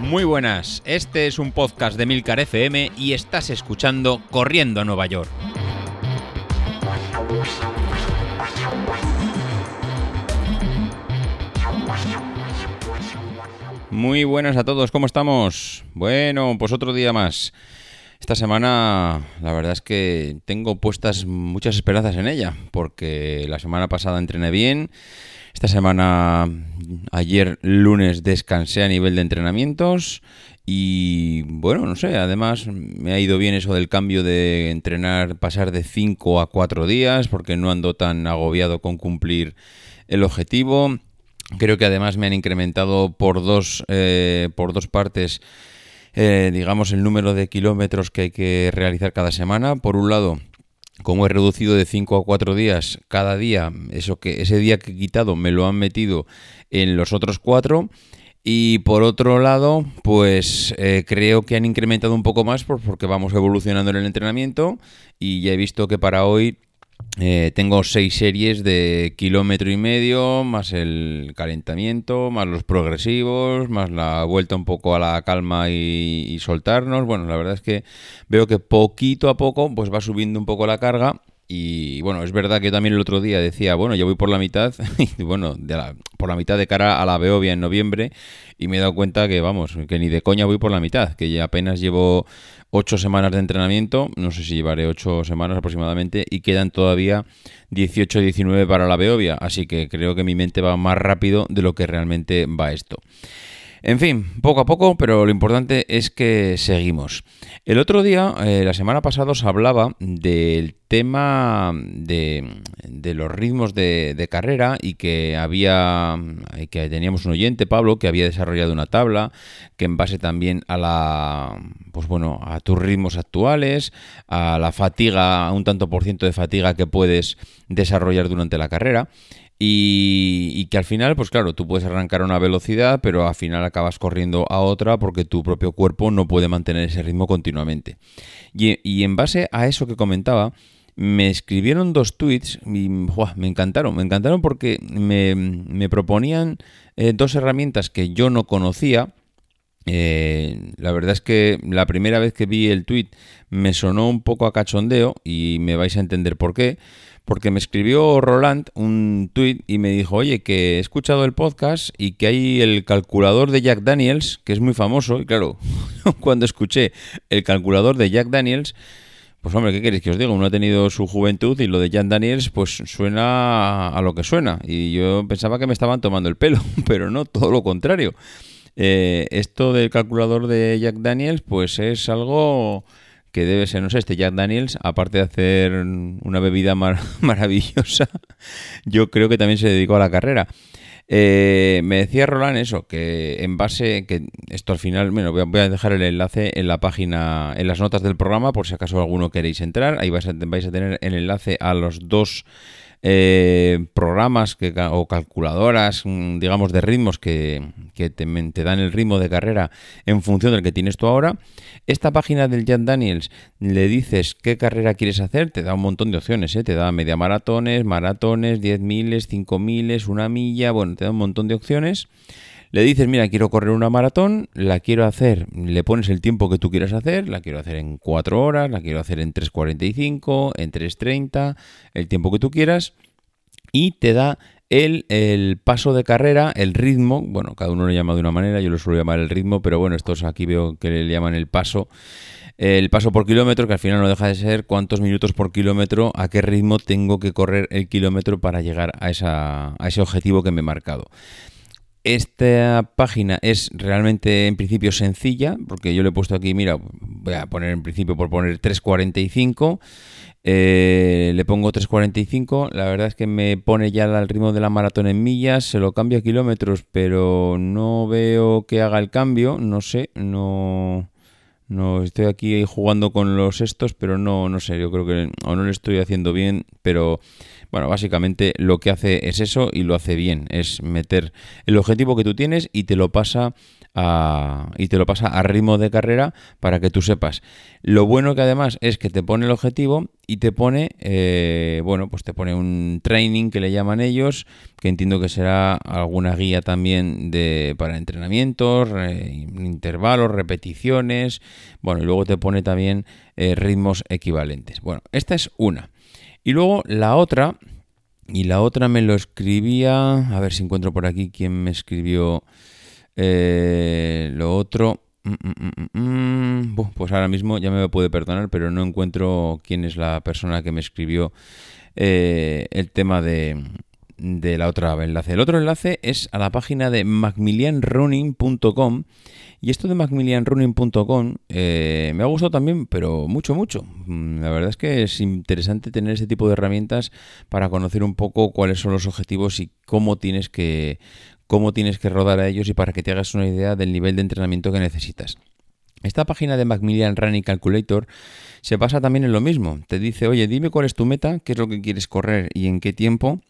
Muy buenas, este es un podcast de Milcar FM y estás escuchando Corriendo a Nueva York. Muy buenas a todos, ¿cómo estamos? Bueno, pues otro día más. Esta semana la verdad es que tengo puestas muchas esperanzas en ella, porque la semana pasada entrené bien, esta semana, ayer lunes, descansé a nivel de entrenamientos y bueno, no sé, además me ha ido bien eso del cambio de entrenar, pasar de 5 a 4 días, porque no ando tan agobiado con cumplir el objetivo. Creo que además me han incrementado por dos, eh, por dos partes, eh, digamos, el número de kilómetros que hay que realizar cada semana. Por un lado, como he reducido de 5 a 4 días cada día, eso que ese día que he quitado me lo han metido en los otros 4. Y por otro lado, pues eh, creo que han incrementado un poco más porque vamos evolucionando en el entrenamiento y ya he visto que para hoy eh, tengo seis series de kilómetro y medio, más el calentamiento, más los progresivos, más la vuelta un poco a la calma y, soltarnos. Bueno, la verdad es que veo que poquito a poco pues va subiendo un poco la carga. Y bueno, es verdad que también el otro día decía, bueno, yo voy por la mitad, y bueno, por la mitad de cara a la Beovia en noviembre, y me he dado cuenta que, vamos, que ni de coña voy por la mitad, que ya apenas llevo ocho semanas de entrenamiento, no sé si llevaré ocho semanas aproximadamente, y quedan todavía 18 19 para la Beovia, así que creo que mi mente va más rápido de lo que realmente va esto. En fin, poco a poco, pero lo importante es que seguimos. El otro día, eh, la semana pasada, os hablaba del tema de, los ritmos de, carrera y que había que teníamos un oyente, Pablo, que había desarrollado una tabla que en base también a la pues bueno, a tus ritmos actuales, a la fatiga, a un tanto por ciento de fatiga que puedes desarrollar durante la carrera. Y, que al final, pues claro, tú puedes arrancar a una velocidad, pero al final acabas corriendo a otra porque tu propio cuerpo no puede mantener ese ritmo continuamente. Y, en base a eso que comentaba, me escribieron dos tweets y me encantaron, me encantaron porque me, proponían eh, dos herramientas que yo no conocía. Eh, la verdad es que la primera vez que vi el tweet me sonó un poco a cachondeo y me vais a entender por qué porque me escribió Roland un tuit y me dijo, oye, que he escuchado el podcast y que hay el calculador de Jack Daniels, que es muy famoso, y claro, cuando escuché el calculador de Jack Daniels, pues hombre, ¿qué queréis que os diga? Uno ha tenido su juventud y lo de Jack Daniels pues suena a lo que suena. Y yo pensaba que me estaban tomando el pelo, pero no, todo lo contrario. Eh, esto del calculador de Jack Daniels pues es algo que debe ser, no sé, este Jack Daniels, aparte de hacer una bebida maravillosa, yo creo que también se dedicó a la carrera. Eh, me decía Roland eso, que en base, que esto al final, bueno, voy a dejar el enlace en la página, en las notas del programa, por si acaso alguno queréis entrar, ahí vais vais a tener el enlace a los dos eh, programas o calculadoras, mm, digamos, de ritmos que, te, te, dan el ritmo de carrera en función del que tienes tú ahora. Esta página del Jan Daniels le dices qué carrera quieres hacer, te da un montón de opciones, ¿eh? te da media maratones, maratones, 10 miles, 5 miles, una milla, bueno, te da un montón de opciones. Le dices, mira, quiero correr una maratón, la quiero hacer, le pones el tiempo que tú quieras hacer, la quiero hacer en 4 horas, la quiero hacer en 3.45, en 3.30, el tiempo que tú quieras, y te da el, el, paso de carrera, el ritmo, bueno, cada uno lo llama de una manera, yo lo suelo llamar el ritmo, pero bueno, estos aquí veo que le llaman el paso, el paso por kilómetro, que al final no deja de ser cuántos minutos por kilómetro, a qué ritmo tengo que correr el kilómetro para llegar a, esa, a ese objetivo que me he marcado. Esta página es realmente en principio sencilla, porque yo le he puesto aquí, mira, voy a poner en principio por poner 345. Eh, le pongo 3.45, la verdad es que me pone ya el ritmo de la maratón en millas, se lo cambia a kilómetros, pero no veo que haga el cambio, no sé, no, no estoy aquí jugando con los estos, pero no, no sé, yo creo que o no lo estoy haciendo bien, pero Bueno, básicamente lo que hace es eso y lo hace bien, es meter el objetivo que tú tienes y te lo pasa a, y te lo pasa a ritmo de carrera para que tú sepas. Lo bueno que además es que te pone el objetivo y te pone, eh, bueno, pues te pone un training que le llaman ellos, que entiendo que será alguna guía también de para entrenamientos, intervalos, repeticiones, bueno, y luego te pone también eh, ritmos equivalentes. Bueno, esta es una. Y luego la otra, y la otra me lo escribía, a ver si encuentro por aquí quién me escribió eh, lo otro. Mm, mm, mm, pues ahora mismo ya me puede perdonar, pero no encuentro quién es la persona que me escribió eh, el tema de, de la otra enlace. El otro enlace es a la página de macmillianrunning.com y esto de macmillianrunning.com eh, me ha gustado también, pero mucho, mucho. Mm, la verdad es que es interesante tener ese tipo de herramientas para conocer un poco cuáles son los objetivos y cómo tienes que, cómo tienes que rodar a ellos y para que te hagas una idea del nivel de entrenamiento que necesitas. Esta página de Macmillan Running Calculator se basa también en lo mismo. Te dice, oye, dime cuál es tu meta, qué es lo que quieres correr y en qué tiempo.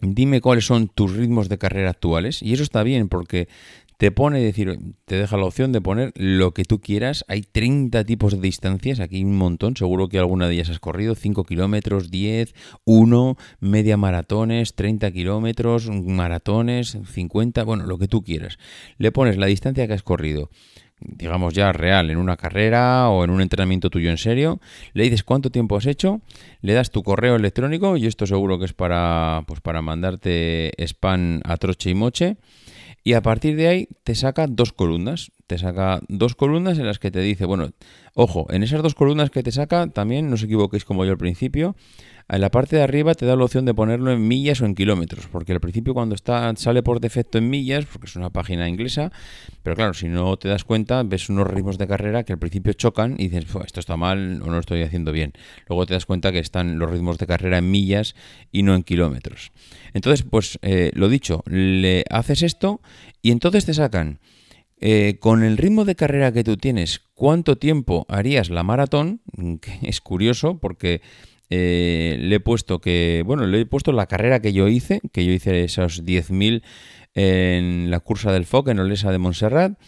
Dime cuáles son tus ritmos de carrera actuales. Y eso está bien porque te pone, decir, te deja la opción de poner lo que tú quieras. Hay 30 tipos de distancias, aquí un montón, seguro que alguna de ellas has corrido, 5 kilómetros, 10, 1, media maratones, 30 kilómetros, maratones, 50, bueno, lo que tú quieras. Le pones la distancia que has corrido digamos ya real en una carrera o en un entrenamiento tuyo en serio, le dices cuánto tiempo has hecho, le das tu correo electrónico y esto seguro que es para pues para mandarte spam a troche y moche y a partir de ahí te saca dos columnas. Te saca dos columnas en las que te dice, bueno, ojo, en esas dos columnas que te saca, también no os equivoquéis como yo al principio, en la parte de arriba te da la opción de ponerlo en millas o en kilómetros, porque al principio cuando está sale por defecto en millas, porque es una página inglesa, pero claro, si no te das cuenta, ves unos ritmos de carrera que al principio chocan y dices, esto está mal o no lo estoy haciendo bien. Luego te das cuenta que están los ritmos de carrera en millas y no en kilómetros. Entonces, pues eh, lo dicho, le haces esto y entonces te sacan eh, con el ritmo de carrera que tú tienes, ¿cuánto tiempo harías la maratón? Que es curioso porque eh, le he puesto que, bueno, le he puesto la carrera que yo hice, que yo hice esos 10.000 en la cursa del FOC en Olesa de Montserrat.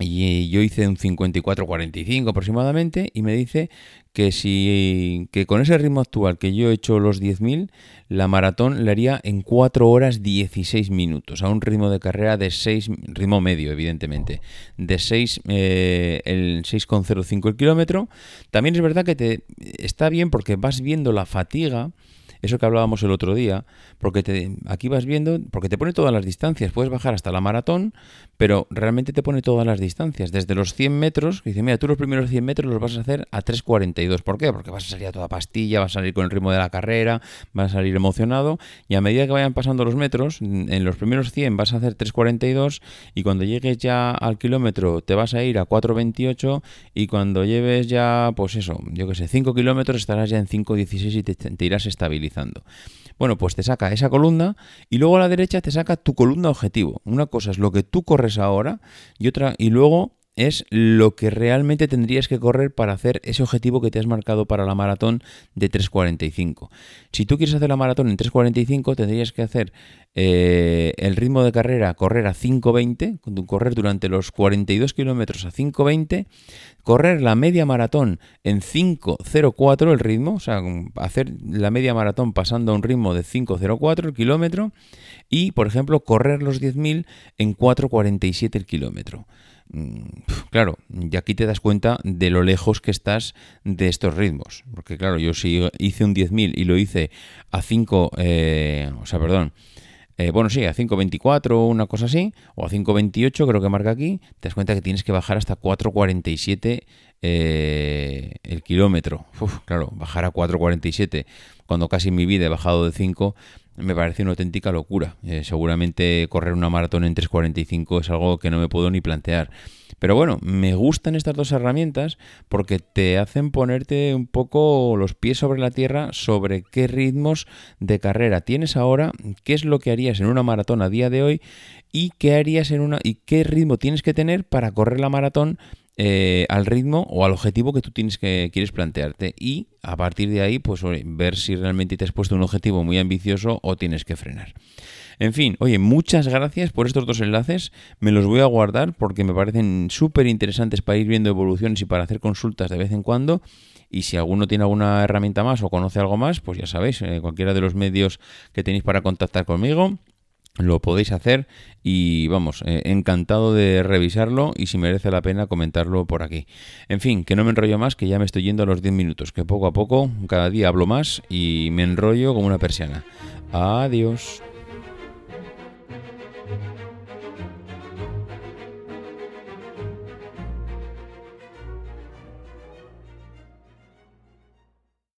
Y yo hice un 54-45 aproximadamente y me dice que si que con ese ritmo actual que yo he hecho los 10.000, la maratón la haría en 4 horas 16 minutos, a un ritmo de carrera de 6, ritmo medio evidentemente, de 6, eh, el 6,05 el kilómetro. También es verdad que te está bien porque vas viendo la fatiga eso que hablábamos el otro día, porque aquí vas viendo, porque te pone todas las distancias, puedes bajar hasta la maratón, pero realmente te pone todas las distancias, desde los 100 metros, que dice, mira, tú los primeros 100 metros los vas a hacer a 3.42, ¿por qué? Porque vas a salir a toda pastilla, vas a salir con el ritmo de la carrera, vas a salir emocionado, y a medida que vayan pasando los metros, en los primeros 100 vas a hacer 3.42, y cuando llegues ya al kilómetro te vas a ir a 4.28, y cuando lleves ya, pues eso, yo que sé, 5 kilómetros estarás ya en 5.16 y te, te irás estabilizando. Bueno, pues te saca esa columna y luego a la derecha te saca tu columna objetivo. Una cosa es lo que tú corres ahora y otra y luego es lo que realmente tendrías que correr para hacer ese objetivo que te has marcado para la maratón de 3.45. Si tú quieres hacer la maratón en 3.45, tendrías que hacer eh, el ritmo de carrera, correr a 5.20, correr durante los 42 kilómetros a 5.20, correr la media maratón en 5.04 el ritmo, o sea, hacer la media maratón pasando a un ritmo de 5.04 el kilómetro y, por ejemplo, correr los 10.000 en 4.47 el kilómetro. Mm, claro, y aquí te das cuenta de lo lejos que estás de estos ritmos. Porque claro, yo si hice un 10.000 y lo hice a 5, eh, o sea, perdón, eh, bueno, sí, a 5.24 una cosa así, o a 5.28 creo que marca aquí, te das cuenta que tienes que bajar hasta 4.47 eh, el kilómetro. claro, bajar a 4.47 cuando casi en mi vida he bajado de 5 me parece una auténtica locura. Eh, seguramente correr una maratón en 3.45 es algo que no me puedo ni plantear. Pero bueno, me gustan estas dos herramientas porque te hacen ponerte un poco los pies sobre la tierra sobre qué ritmos de carrera tienes ahora, qué es lo que harías en una maratón a día de hoy y qué harías en una y qué ritmo tienes que tener para correr la maratón eh, al ritmo o al objetivo que tú tienes que quieres plantearte y a partir de ahí pues ver si realmente te has puesto un objetivo muy ambicioso o tienes que frenar. En fin, oye, muchas gracias por estos dos enlaces. Me los voy a guardar porque me parecen súper interesantes para ir viendo evoluciones y para hacer consultas de vez en cuando. Y si alguno tiene alguna herramienta más o conoce algo más, pues ya sabéis, eh, cualquiera de los medios que tenéis para contactar conmigo, lo podéis hacer y vamos, eh, encantado de revisarlo y si merece la pena comentarlo por aquí. En fin, que no me enrollo más, que ya me estoy yendo a los 10 minutos, que poco a poco, cada día hablo más y me enrollo como una persiana. Adiós.